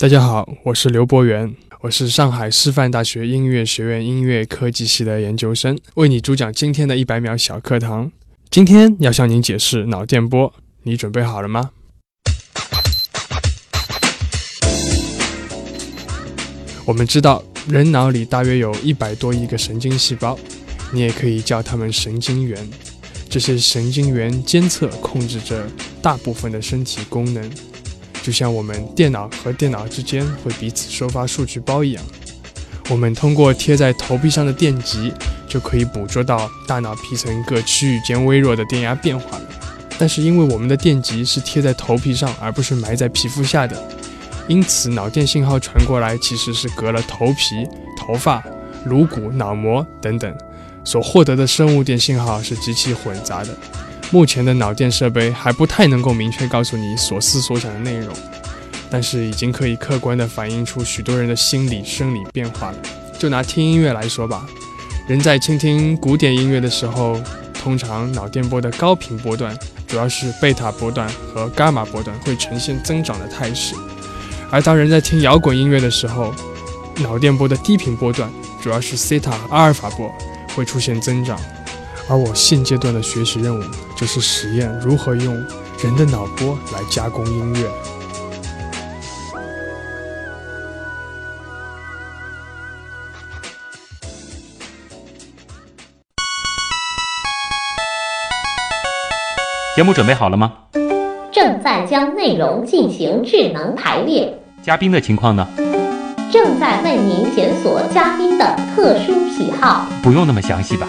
大家好，我是刘博元，我是上海师范大学音乐学院音乐科技系的研究生，为你主讲今天的一百秒小课堂。今天要向您解释脑电波，你准备好了吗？我们知道，人脑里大约有一百多亿个神经细胞，你也可以叫它们神经元。这些神经元监测、控制着大部分的身体功能，就像我们电脑和电脑之间会彼此收发数据包一样。我们通过贴在头皮上的电极，就可以捕捉到大脑皮层各区域间微弱的电压变化了。但是，因为我们的电极是贴在头皮上，而不是埋在皮肤下的，因此脑电信号传过来其实是隔了头皮、头发、颅骨、脑膜等等。所获得的生物电信号是极其混杂的。目前的脑电设备还不太能够明确告诉你所思所想的内容，但是已经可以客观地反映出许多人的心理生理变化了。就拿听音乐来说吧，人在倾听古典音乐的时候，通常脑电波的高频波段，主要是贝塔波段和伽马波段会呈现增长的态势；而当人在听摇滚音乐的时候，脑电波的低频波段，主要是西塔、阿尔法波。会出现增长，而我现阶段的学习任务就是实验如何用人的脑波来加工音乐。节目准备好了吗？正在将内容进行智能排列。嘉宾的情况呢？正在为您检索嘉宾的特殊喜好，不用那么详细吧？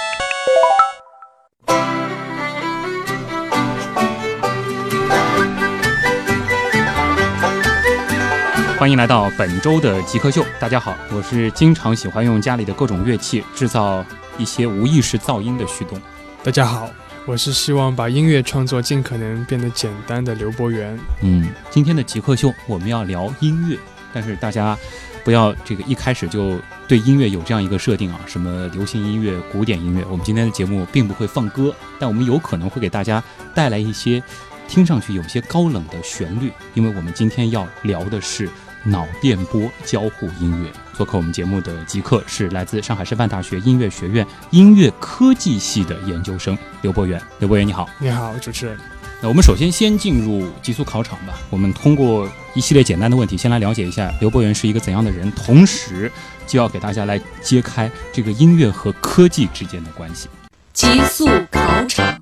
欢迎来到本周的极客秀。大家好，我是经常喜欢用家里的各种乐器制造一些无意识噪音的旭东。大家好，我是希望把音乐创作尽可能变得简单的刘博元。嗯，今天的极客秀我们要聊音乐，但是大家不要这个一开始就对音乐有这样一个设定啊，什么流行音乐、古典音乐。我们今天的节目并不会放歌，但我们有可能会给大家带来一些听上去有些高冷的旋律，因为我们今天要聊的是。脑电波交互音乐，做客我们节目的极客是来自上海师范大学音乐学院音乐科技系的研究生刘博元。刘博元，你好！你好，主持人。那我们首先先进入极速考场吧。我们通过一系列简单的问题，先来了解一下刘博元是一个怎样的人，同时就要给大家来揭开这个音乐和科技之间的关系。极速考场。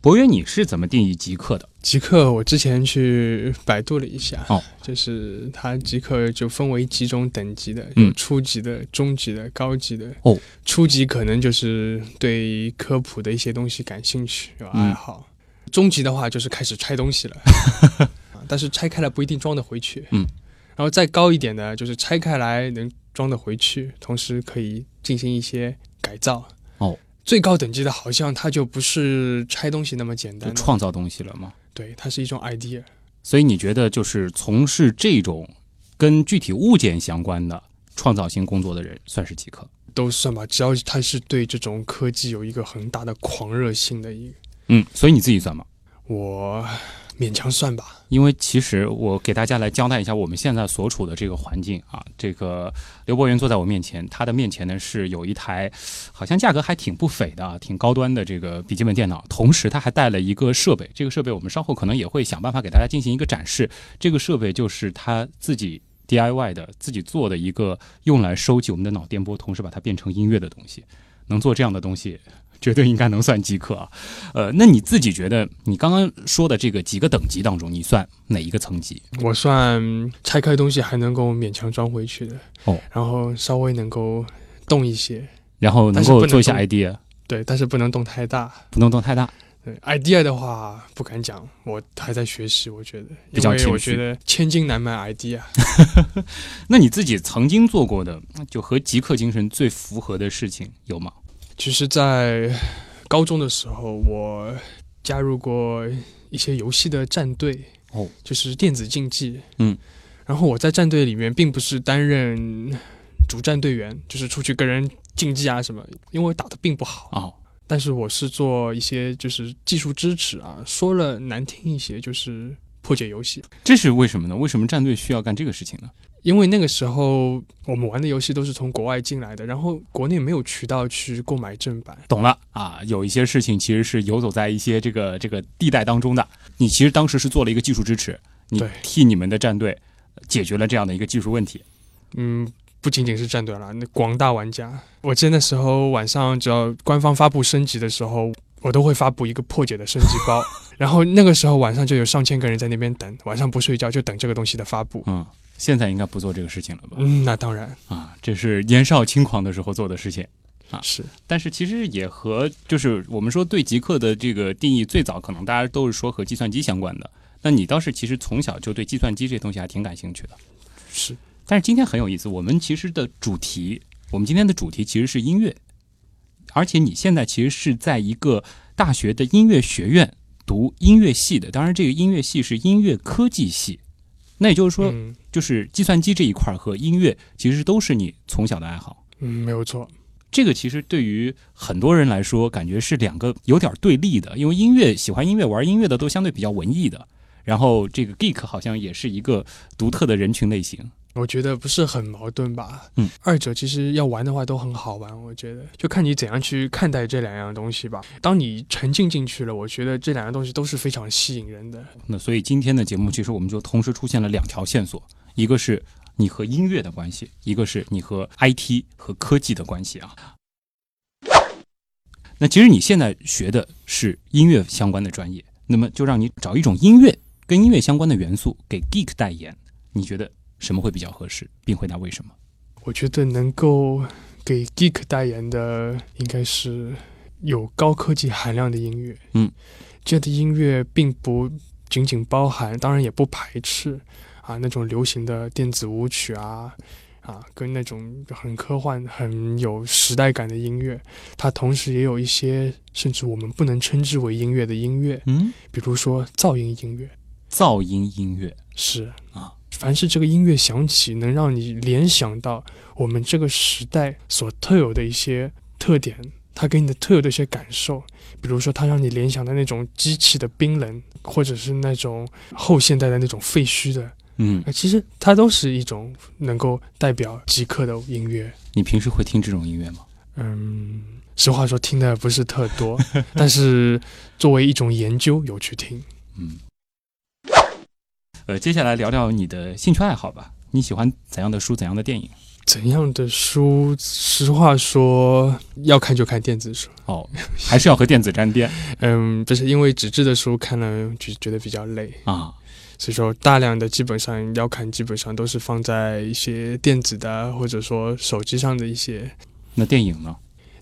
博源，你是怎么定义极客的？极客，我之前去百度了一下，哦，就是它极客就分为几种等级的，有初级的、中级的、高级的。哦，初级可能就是对科普的一些东西感兴趣，有爱好；中级的话就是开始拆东西了，但是拆开了不一定装得回去。嗯，然后再高一点的，就是拆开来能装得回去，同时可以进行一些改造。哦。最高等级的，好像它就不是拆东西那么简单，创造东西了吗？对，它是一种 idea。所以你觉得，就是从事这种跟具体物件相关的创造性工作的人，算是极客？都算吧，只要他是对这种科技有一个很大的狂热性的一个。嗯，所以你自己算吗？我。勉强算吧，因为其实我给大家来交代一下我们现在所处的这个环境啊。这个刘博元坐在我面前，他的面前呢是有一台好像价格还挺不菲的啊，挺高端的这个笔记本电脑，同时他还带了一个设备，这个设备我们稍后可能也会想办法给大家进行一个展示。这个设备就是他自己 DIY 的、自己做的一个用来收集我们的脑电波，同时把它变成音乐的东西。能做这样的东西。绝对应该能算极客啊，呃，那你自己觉得你刚刚说的这个几个等级当中，你算哪一个层级？我算拆开东西还能够勉强装回去的哦，然后稍微能够动一些，然后能够做一下 idea，对，但是不能动太大，不能动太大。对 idea 的话不敢讲，我还在学习，我觉得比较我觉得千金难买 idea。那你自己曾经做过的，就和极客精神最符合的事情有吗？其实，在高中的时候，我加入过一些游戏的战队，哦，就是电子竞技，嗯，然后我在战队里面并不是担任主战队员，就是出去跟人竞技啊什么，因为我打的并不好，哦，但是我是做一些就是技术支持啊，说了难听一些就是破解游戏，这是为什么呢？为什么战队需要干这个事情呢？因为那个时候我们玩的游戏都是从国外进来的，然后国内没有渠道去购买正版。懂了啊，有一些事情其实是游走在一些这个这个地带当中的。你其实当时是做了一个技术支持，你对替你们的战队解决了这样的一个技术问题。嗯，不仅仅是战队了，那广大玩家，我记得那时候晚上只要官方发布升级的时候，我都会发布一个破解的升级包，然后那个时候晚上就有上千个人在那边等，晚上不睡觉就等这个东西的发布。嗯，现在应该不做这个事情了吧？嗯，那当然啊，这是年少轻狂的时候做的事情。啊是。但是其实也和就是我们说对极客的这个定义，最早可能大家都是说和计算机相关的。那你倒是其实从小就对计算机这东西还挺感兴趣的。是，但是今天很有意思，我们其实的主题，我们今天的主题其实是音乐，而且你现在其实是在一个大学的音乐学院读音乐系的，当然这个音乐系是音乐科技系，那也就是说，嗯就是计算机这一块儿和音乐其实都是你从小的爱好。嗯，没有错。这个其实对于很多人来说，感觉是两个有点对立的，因为音乐喜欢音乐、玩音乐的都相对比较文艺的，然后这个 geek 好像也是一个独特的人群类型。我觉得不是很矛盾吧？嗯，二者其实要玩的话都很好玩，我觉得就看你怎样去看待这两样东西吧。当你沉浸进去了，我觉得这两样东西都是非常吸引人的。那所以今天的节目，其实我们就同时出现了两条线索，一个是你和音乐的关系，一个是你和 IT 和科技的关系啊。那其实你现在学的是音乐相关的专业，那么就让你找一种音乐跟音乐相关的元素给 geek 代言，你觉得什么会比较合适，并回答为什么？我觉得能够给 geek 代言的，应该是有高科技含量的音乐。嗯，这样的音乐并不仅仅包含，当然也不排斥啊那种流行的电子舞曲啊。啊，跟那种很科幻、很有时代感的音乐，它同时也有一些甚至我们不能称之为音乐的音乐，嗯，比如说噪音音乐。噪音音乐是啊，凡是这个音乐响起，能让你联想到我们这个时代所特有的一些特点，它给你的特有的一些感受，比如说它让你联想到那种机器的冰冷，或者是那种后现代的那种废墟的，嗯，呃其实它都是一种能够代表极客的音乐。你平时会听这种音乐吗？嗯，实话说听的不是特多，但是作为一种研究有去听。嗯，呃，接下来聊聊你的兴趣爱好吧。你喜欢怎样的书，怎样的电影？怎样的书？实话说，要看就看电子书。哦，还是要和电子沾边 嗯，不是因为纸质的书看了就觉得比较累，啊。所以说大量的基本上要看，基本上都是放在一些电子的或者说手机上的一些那电影呢？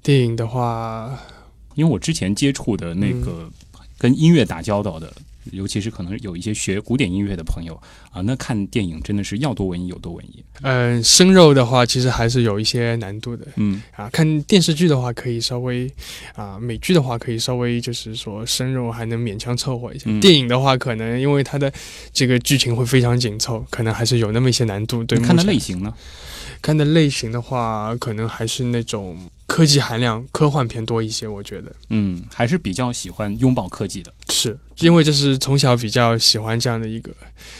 电影的话，因为我之前接触的那个跟音乐打交道的，尤其是可能有一些学古典音乐的朋友啊，那看电影真的是要多文艺有多文艺。嗯，生肉的话其实还是有一些难度的嗯啊。看电视剧的话可以稍微啊，美剧的话可以稍微就是说生肉还能勉强凑合一下。嗯电影的话，可能因为它的这个剧情会非常紧凑，可能还是有那么一些难度。对，看的类型呢？看的类型的话，可能还是那种科技含量、科幻片多一些。我觉得嗯，还是比较喜欢拥抱科技的。是因为这是从小比较喜欢这样的一个，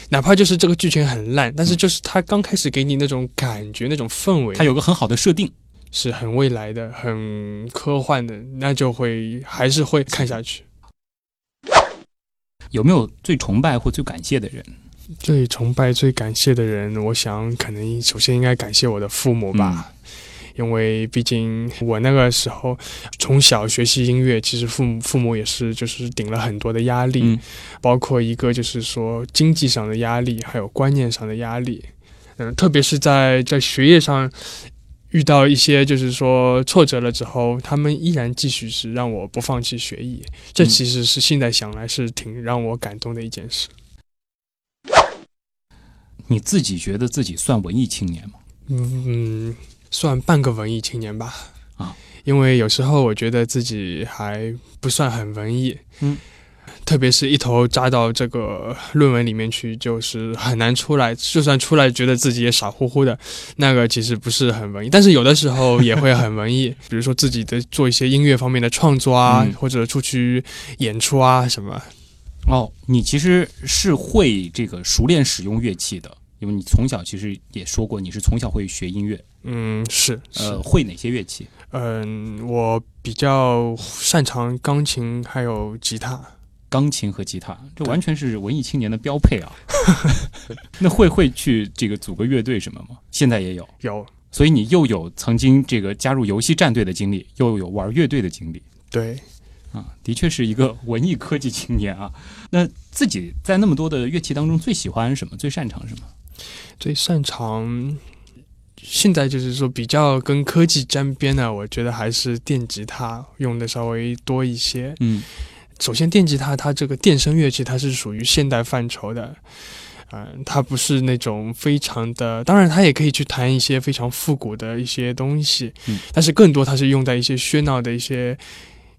哪怕就是这个剧情很烂，但是就是它刚开始给你那种感觉、那种氛围，它有个很好的设定。是很未来的、很科幻的，那就会还是会看下去。有没有最崇拜或最感谢的人？最崇拜、最感谢的人，我想可能首先应该感谢我的父母吧。因为毕竟我那个时候从小学习音乐，其实父母父母也是就是顶了很多的压力，嗯包括一个就是说经济上的压力，还有观念上的压力。嗯，特别是在在学业上遇到一些就是说挫折了之后，他们依然继续是让我不放弃学艺，这嗯其实是现在想来是挺让我感动的一件事。你自己觉得自己算文艺青年吗？嗯，算半个文艺青年吧。啊，因为有时候我觉得自己还不算很文艺，嗯，特别是一头扎到这个论文里面去，就是很难出来。就算出来，觉得自己也傻乎乎的，那个其实不是很文艺。但是有的时候也会很文艺，比如说自己的做一些音乐方面的创作啊，嗯或者出去演出啊什么。哦，你其实是会这个熟练使用乐器的，因为你从小其实也说过，你是从小会学音乐，嗯，是是。呃，会哪些乐器？嗯，我比较擅长钢琴还有吉他。钢琴和吉他，这完全是文艺青年的标配啊！那会会去这个组个乐队什么吗？现在也有，有所以你又有曾经这个加入游戏战队的经历，又有玩乐队的经历对，啊，的确是一个文艺科技青年啊。那自己在那么多的乐器当中，最喜欢什么？最擅长什么？最擅长。现在就是说比较跟科技沾边的，我觉得还是电吉他用的稍微多一些。嗯首先，电吉他它这个电声乐器，它是属于现代范畴的，嗯、它不是那种非常的，当然它也可以去弹一些非常复古的一些东西，嗯但是更多它是用在一些喧闹的一些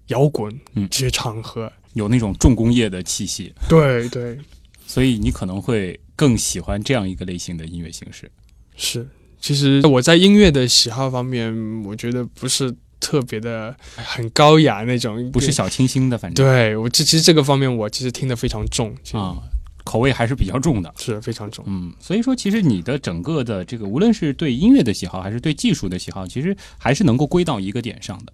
摇滚嗯这些场合。有那种重工业的气息，对对，所以你可能会更喜欢这样一个类型的音乐形式。是。其实我在音乐的喜好方面，我觉得不是特别的很高雅那种，不是小清新的，反正对我这其实这个方面我其实听得非常重，啊，口味还是比较重的。是非常重。嗯，所以说，其实你的整个的这个，无论是对音乐的喜好，还是对技术的喜好，其实还是能够归到一个点上的。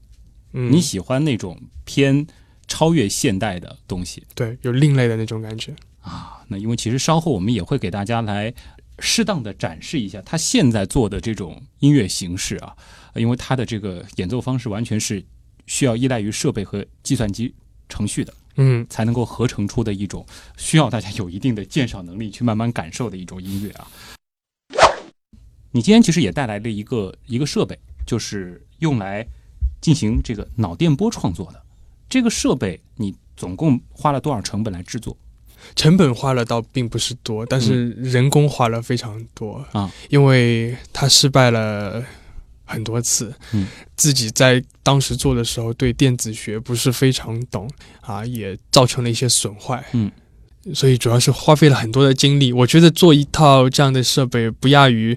嗯，你喜欢那种偏超越现代的东西对有另类的那种感觉。啊。那因为其实稍后我们也会给大家来适当的展示一下他现在做的这种音乐形式啊，呃因为他的这个演奏方式完全是需要依赖于设备和计算机程序的。嗯，才能够合成出的一种需要大家有一定的鉴赏能力去慢慢感受的一种音乐啊。你今天其实也带来了一个一个设备，就是用来进行这个脑电波创作的。这个设备你总共花了多少成本来制作？成本花了倒并不是多，但是人工花了非常多啊，因为他失败了很多次。嗯，自己在当时做的时候对电子学不是非常懂啊，也造成了一些损坏。嗯。所以主要是花费了很多的精力。我觉得做一套这样的设备不亚于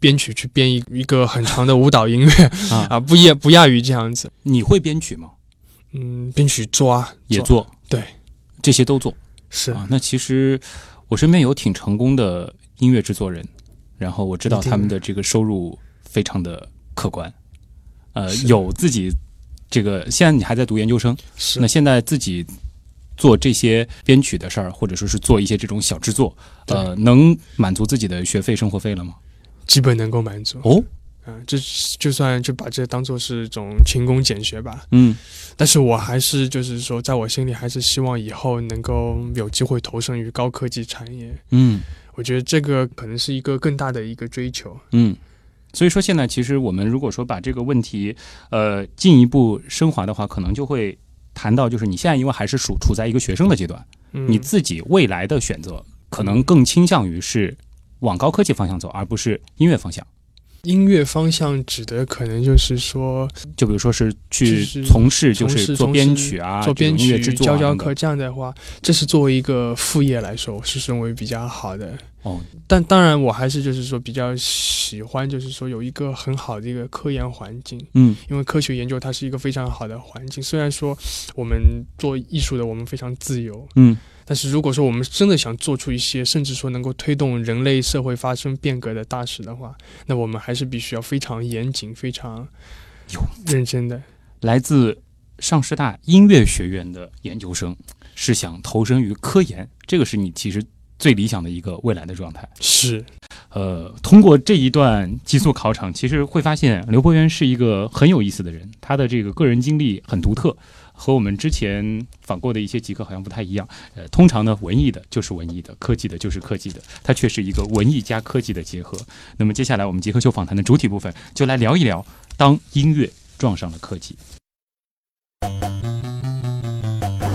编曲去编一一个很长的舞蹈音乐 啊啊，不亚不亚于这样子。你会编曲吗？嗯，编曲做啊，也做，对，这些都做是啊。那其实我身边有挺成功的音乐制作人，然后我知道他们的这个收入非常的可观，呃，有自己这个现在你还在读研究生，是那现在自己做这些编曲的事儿，或者说是做一些这种小制作，呃，能满足自己的学费、生活费了吗？基本能够满足。哦，嗯，这就算就把这当做是一种勤工俭学吧。嗯但是我还是就是说，在我心里还是希望以后能够有机会投身于高科技产业。嗯我觉得这个可能是一个更大的一个追求。嗯。所以说，现在其实我们如果说把这个问题，呃，进一步升华的话，可能就会谈到，就是你现在因为还是处处在一个学生的阶段，嗯，你自己未来的选择可能更倾向于是往高科技方向走，而不是音乐方向。音乐方向指的可能就是说就比如说是去从事，就是做编曲啊，做编曲、音乐制作教教课这样的话，这是作为一个副业来说，我是认为比较好的。哦，但当然，我还是就是说比较喜欢，就是说有一个很好的一个科研环境。嗯因为科学研究它是一个非常好的环境。虽然说我们做艺术的我们非常自由，嗯但是如果说我们真的想做出一些甚至说能够推动人类社会发生变革的大事的话，那我们还是必须要非常严谨、非常有认真的。来自上师大音乐学院的研究生，是想投身于科研，这个是你其实最理想的一个未来的状态。是，呃，通过这一段极速考场，其实会发现刘伯元是一个很有意思的人，他的这个个人经历很独特，和我们之前访过的一些极客好像不太一样。呃，通常呢，文艺的就是文艺的，科技的就是科技的，它却是一个文艺加科技的结合。那么接下来我们极客秀访谈的主体部分，就来聊一聊当音乐撞上了科技。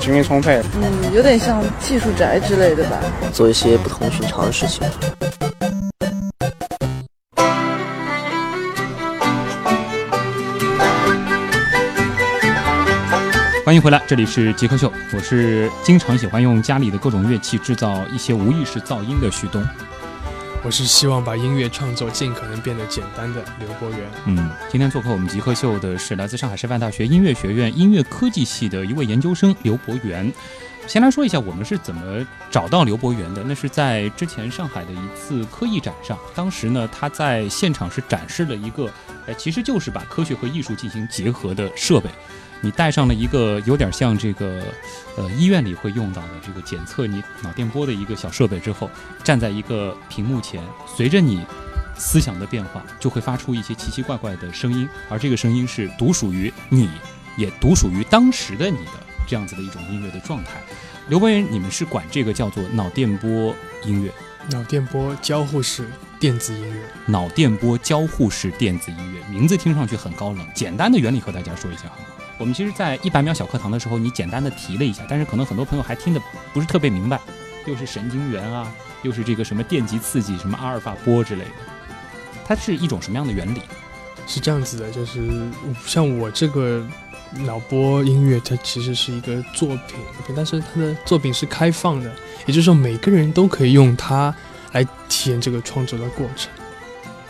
精力充沛。嗯，有点像技术宅之类的吧。做一些不同寻常的事情。欢迎回来，这里是极客秀，我是经常喜欢用家里的各种乐器制造一些无意识噪音的旭东。我是希望把音乐创作尽可能变得简单的刘博元。嗯，今天做客我们极客秀的是来自上海师范大学音乐学院音乐科技系的一位研究生刘博元。先来说一下我们是怎么找到刘博元的。那是在之前上海的一次科艺展上，当时呢他在现场是展示了一个，哎，其实就是把科学和艺术进行结合的设备。你带上了一个有点像这个，呃，医院里会用到的这个检测你脑电波的一个小设备之后，站在一个屏幕前，随着你思想的变化，就会发出一些奇奇怪怪的声音，而这个声音是独属于你，也独属于当时的你的这样子的一种音乐的状态。刘博元，你们是管这个叫做脑电波音乐，脑电波交互式电子音乐，脑电波交互式电子音乐，名字听上去很高冷，简单的原理和大家说一下好吗？我们其实，在一百秒小课堂的时候，你简单的提了一下，但是可能很多朋友还听得不是特别明白，又是神经元啊，又是这个什么电极刺激，什么阿尔法波之类的，它是一种什么样的原理？是这样子的，就是像我这个脑波音乐，它其实是一个作品，但是它的作品是开放的，也就是说每个人都可以用它来体验这个创作的过程。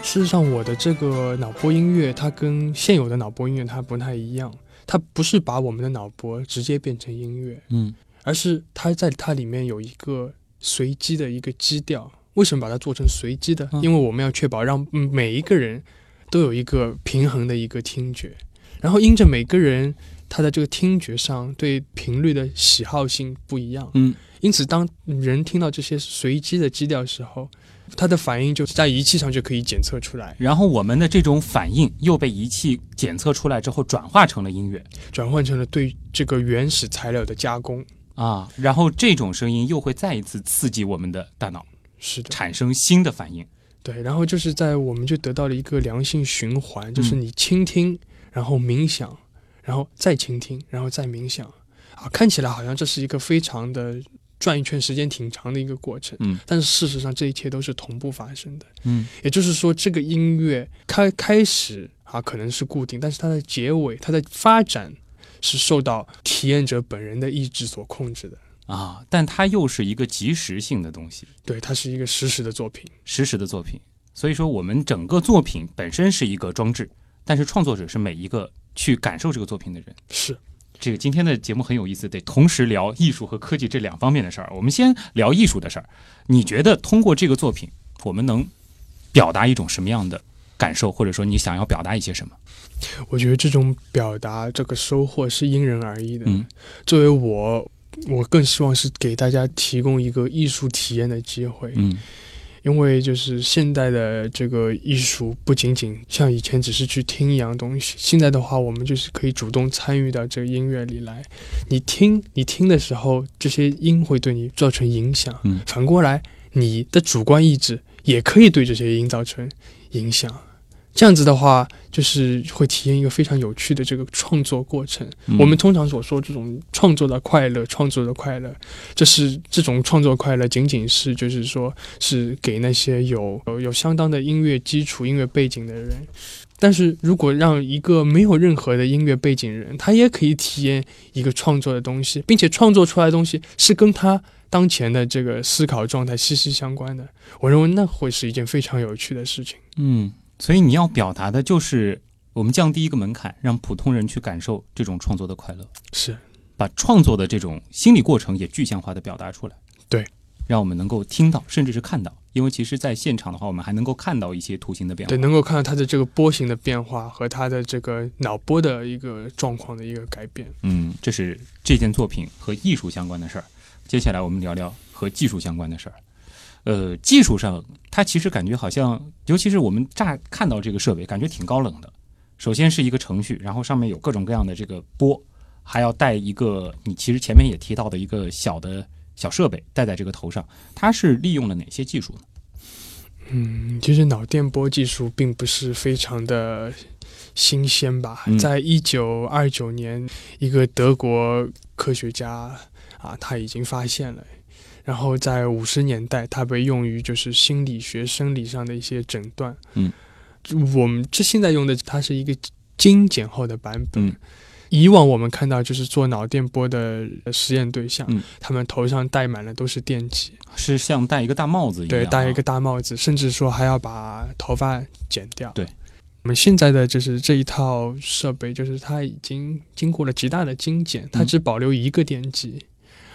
事实上，我的这个脑波音乐，它跟现有的脑波音乐它不太一样。它不是把我们的脑波直接变成音乐，嗯，而是它在它里面有一个随机的一个基调。为什么把它做成随机的？嗯、因为我们要确保让每一个人都有一个平衡的一个听觉，然后因着每个人他的这个听觉上对频率的喜好性不一样，嗯，因此当人听到这些随机的基调的时候。它的反应就在仪器上就可以检测出来，然后我们的这种反应又被仪器检测出来之后转化成了音乐，转换成了对这个原始材料的加工啊，然后这种声音又会再一次刺激我们的大脑，是的，产生新的反应。对，然后就是在我们就得到了一个良性循环，就是你倾听，然后冥想，然后再倾听，然后再冥想啊，看起来好像这是一个非常的。转一圈时间挺长的一个过程，嗯，但是事实上这一切都是同步发生的，嗯，也就是说这个音乐开开始啊可能是固定，但是它的结尾、它的发展是受到体验者本人的意志所控制的啊，但它又是一个即时性的东西，对，它是一个实时的作品，实时的作品，所以说我们整个作品本身是一个装置，但是创作者是每一个去感受这个作品的人，是。这个今天的节目很有意思，得同时聊艺术和科技这两方面的事儿。我们先聊艺术的事儿。你觉得通过这个作品，我们能表达一种什么样的感受，或者说你想要表达一些什么？我觉得这种表达，这个收获是因人而异的。嗯，作为我，我更希望是给大家提供一个艺术体验的机会。嗯。因为就是现代的这个艺术，不仅仅像以前只是去听一样东西，现在的话，我们就是可以主动参与到这个音乐里来。你听，你听的时候，这些音会对你造成影响。嗯，反过来，你的主观意志也可以对这些音造成影响。这样子的话，就是会体验一个非常有趣的这个创作过程。嗯、我们通常所说这种创作的快乐，创作的快乐，这是这种创作快乐，仅仅是就是说是给那些有有有相当的音乐基础、音乐背景的人。但是如果让一个没有任何的音乐背景人，他也可以体验一个创作的东西，并且创作出来的东西是跟他当前的这个思考状态息息相关的，我认为那会是一件非常有趣的事情。嗯。所以你要表达的就是我们降低一个门槛，让普通人去感受这种创作的快乐，是把创作的这种心理过程也具象化的表达出来。对，让我们能够听到，甚至是看到，因为其实在现场的话，我们还能够看到一些图形的变化。对，能够看到它的这个波形的变化和它的这个脑波的一个状况的一个改变。嗯，这是这件作品和艺术相关的事儿。接下来我们聊聊和技术相关的事儿。呃，技术上，它其实感觉好像，尤其是我们乍看到这个设备，感觉挺高冷的。首先是一个程序，然后上面有各种各样的这个波，还要带一个你其实前面也提到的一个小的小设备戴在这个头上。它是利用了哪些技术呢？嗯，其实脑电波技术并不是非常的新鲜吧。嗯在一九二九年，一个德国科学家啊，他已经发现了。然后在五十年代，它被用于就是心理学、生理上的一些诊断。嗯，我们这现在用的它是一个精简后的版本。嗯以往我们看到就是做脑电波的实验对象，嗯他们头上戴满了都是电极，是像戴一个大帽子一样、对，啊，戴一个大帽子，甚至说还要把头发剪掉。对，我们现在的就是这一套设备，就是它已经经过了极大的精简，它嗯只保留一个电极。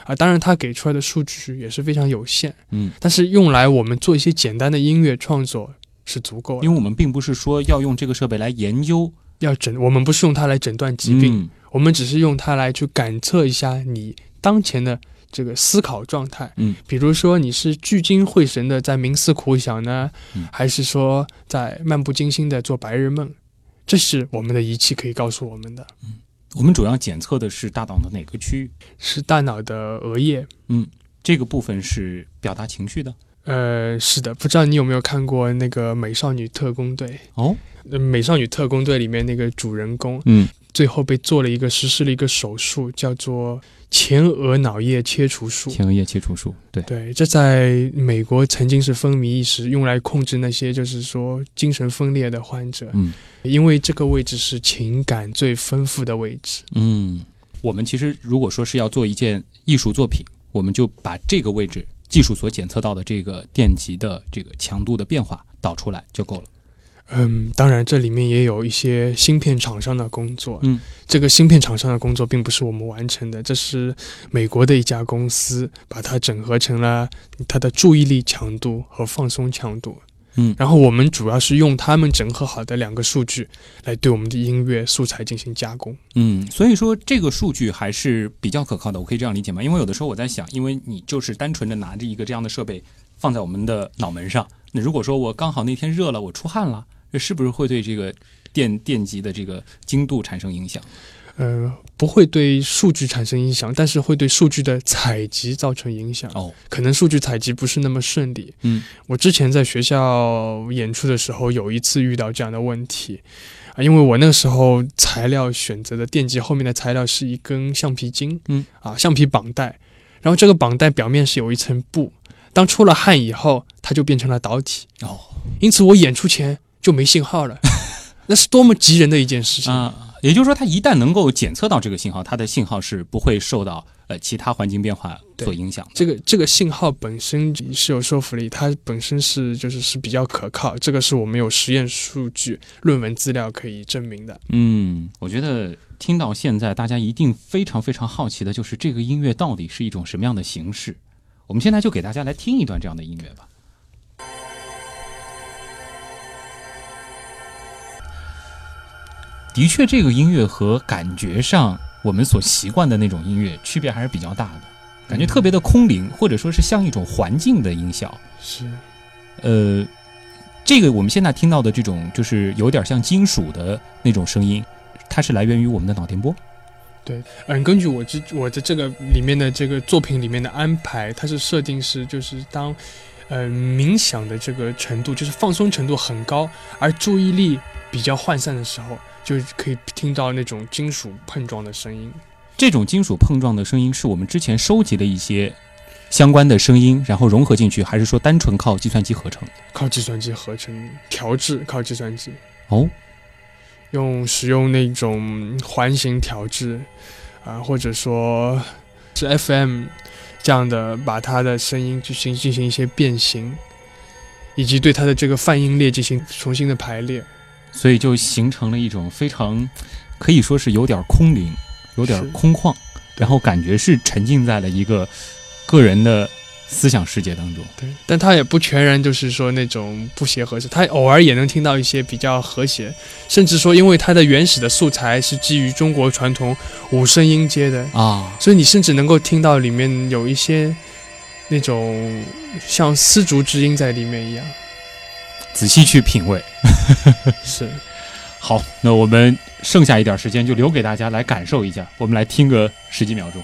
啊，当然，它给出来的数据也是非常有限，嗯，但是用来我们做一些简单的音乐创作是足够的。因为我们并不是说要用这个设备来研究要诊，我们不是用它来诊断疾病，嗯我们只是用它来去感测一下你当前的这个思考状态。嗯，比如说你是聚精会神的在冥思苦想呢，嗯还是说在漫不经心的做白日梦？这是我们的仪器可以告诉我们的，我们主要检测的是大脑的哪个区域？是大脑的额叶。嗯，这个部分是表达情绪的。呃，是的，不知道你有没有看过那个《美少女特工队》？哦，呃《美少女特工队》里面那个主人公，嗯，最后被做了一个实施了一个手术，叫做前额脑叶切除术。前额叶切除术，对，对，这在美国曾经是风靡一时，用来控制那些就是说精神分裂的患者，嗯因为这个位置是情感最丰富的位置。嗯，我们其实如果说是要做一件艺术作品，我们就把这个位置技术所检测到的这个电极的这个强度的变化导出来就够了。嗯，当然这里面也有一些芯片厂商的工作。嗯，这个芯片厂商的工作并不是我们完成的，这是美国的一家公司把它整合成了它的注意力强度和放松强度。嗯然后我们主要是用他们整合好的两个数据来对我们的音乐素材进行加工。嗯，所以说这个数据还是比较可靠的，我可以这样理解吗？因为有的时候我在想，因为你就是单纯的拿着一个这样的设备放在我们的脑门上，那如果说我刚好那天热了，我出汗了，这是不是会对这个电电极的这个精度产生影响？呃，不会对数据产生影响，但是会对数据的采集造成影响。哦，可能数据采集不是那么顺利。嗯，我之前在学校演出的时候，有一次遇到这样的问题啊，因为我那时候材料选择的电极后面的材料是一根橡皮筋，嗯，啊，橡皮绑带，然后这个绑带表面是有一层布，当出了汗以后，它就变成了导体。哦，因此我演出前就没信号了，那是多么急人的一件事情啊！也就是说，它一旦能够检测到这个信号，它的信号是不会受到呃其他环境变化所影响的。这个这个信号本身是有说服力，它本身是就是是比较可靠，这个是我们有实验数据、论文资料可以证明的。嗯，我觉得听到现在，大家一定非常非常好奇的就是这个音乐到底是一种什么样的形式。我们现在就给大家来听一段这样的音乐吧。的确，这个音乐和感觉上我们所习惯的那种音乐区别还是比较大的，感觉特别的空灵，或者说是像一种环境的音效。是，呃，这个我们现在听到的这种就是有点像金属的那种声音，它是来源于我们的脑电波。对，嗯，根据我这我的这个里面的这个作品里面的安排，它是设定是就是当，呃，冥想的这个程度就是放松程度很高，而注意力比较涣散的时候，就可以听到那种金属碰撞的声音。这种金属碰撞的声音是我们之前收集的一些相关的声音，然后融合进去，还是说单纯靠计算机合成？靠计算机合成调制，靠计算机哦，用使用那种环形调制啊、或者说是 FM 这样的，把它的声音进行进行一些变形，以及对它的这个泛音列进行重新的排列，所以就形成了一种非常可以说是有点空灵、有点空旷，然后感觉是沉浸在了一个个人的思想世界当中。对，但他也不全然就是说那种不协和声，他偶尔也能听到一些比较和谐，甚至说因为他的原始的素材是基于中国传统五声音阶的。啊，所以你甚至能够听到里面有一些那种像丝竹之音在里面一样。仔细去品味，是。好，那我们剩下一点时间就留给大家来感受一下，我们来听个十几秒钟。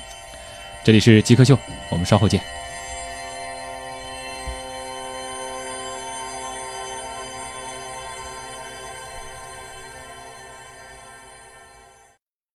这里是极客秀，我们稍后见。